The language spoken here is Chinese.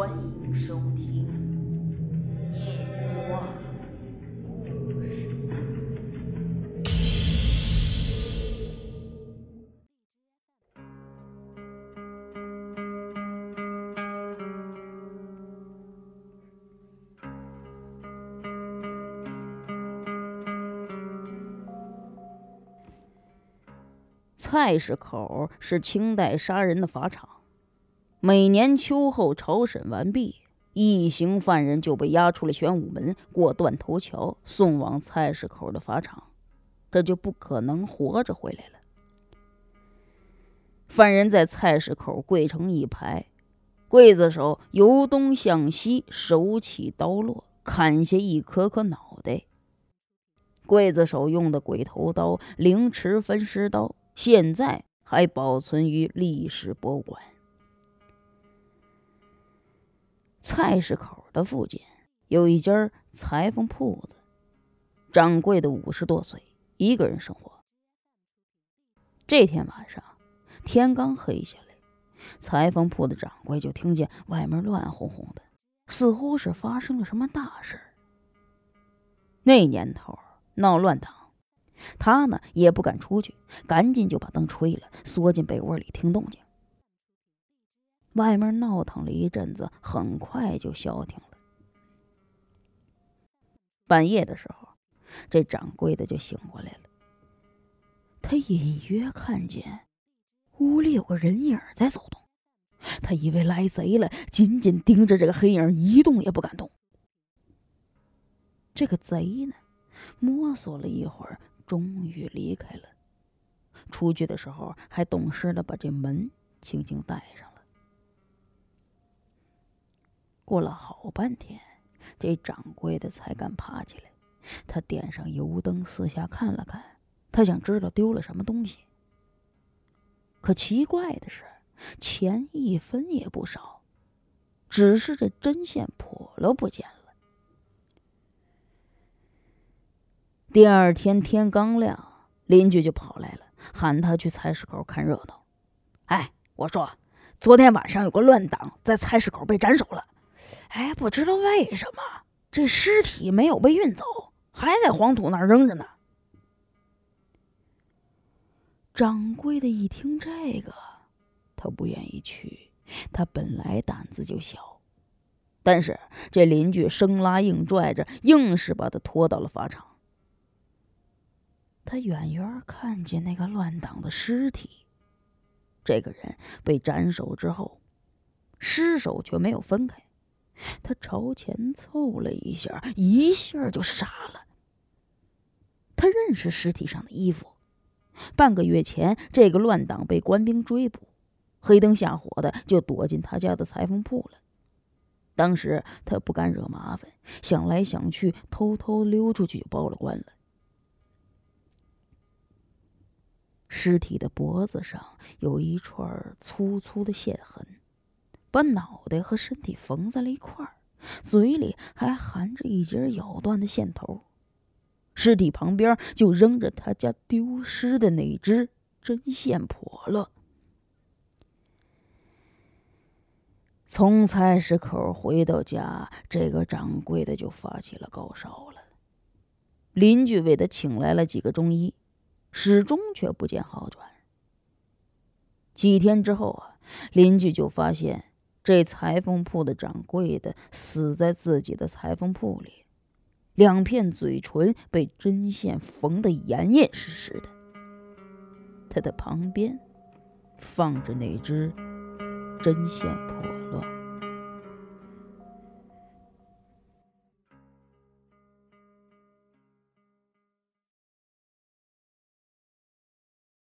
欢迎收听《夜话故事》。菜市口是清代杀人的法场，每年秋后朝审完毕，一行犯人就被押出了玄武门，过断头桥，送往菜市口的法场，这就不可能活着回来了。犯人在菜市口跪成一排，刽子手由东向西，手起刀落，砍下一颗颗脑袋。刽子手用的鬼头刀、凌迟分尸刀。现在还保存于历史博物馆。菜市口的附近有一家裁缝铺子，掌柜的五十多岁，一个人生活。这天晚上，天刚黑下来，裁缝铺的掌柜就听见外面乱哄哄的，似乎是发生了什么大事儿。那年头闹乱党。他呢也不敢出去，赶紧就把灯吹了，缩进被窝里听动静。外面闹腾了一阵子，很快就消停了。半夜的时候，这掌柜的就醒过来了。他隐约看见屋里有个人影在走动，他以为来贼了，紧紧盯着这个黑影，一动也不敢动。这个贼呢，摸索了一会儿。终于离开了。出去的时候还懂事的把这门轻轻带上过了好半天，这掌柜的才敢爬起来。他点上油灯，四下看了看，他想知道丢了什么东西。可奇怪的是，钱一分也不少，只是这针线破了不见了。第二天天刚亮，邻居就跑来了，喊他去菜市口看热闹。哎，我说，昨天晚上有个乱党在菜市口被斩首了。哎，不知道为什么这尸体没有被运走，还在黄土那儿扔着呢。掌柜的一听这个，他不愿意去。他本来胆子就小，但是这邻居生拉硬拽着，硬是把他拖到了法场。他远远看见那个乱党的尸体，这个人被斩首之后，尸首却没有分开。他朝前凑了一下，一下就傻了。他认识尸体上的衣服，半个月前这个乱党被官兵追捕，黑灯瞎火的就躲进他家的裁缝铺了。当时他不敢惹麻烦，想来想去，偷偷溜出去就报了官了。尸体的脖子上有一串粗粗的线痕，把脑袋和身体缝在了一块儿，嘴里还含着一截咬断的线头。尸体旁边就扔着他家丢失的那只针线婆了。从菜市口回到家，这个掌柜的就发起了高烧了。邻居为他请来了几个中医。始终却不见好转。几天之后啊，邻居就发现这裁缝铺的掌柜的死在自己的裁缝铺里，两片嘴唇被针线缝得严严实实的。他的旁边放着那只针线破。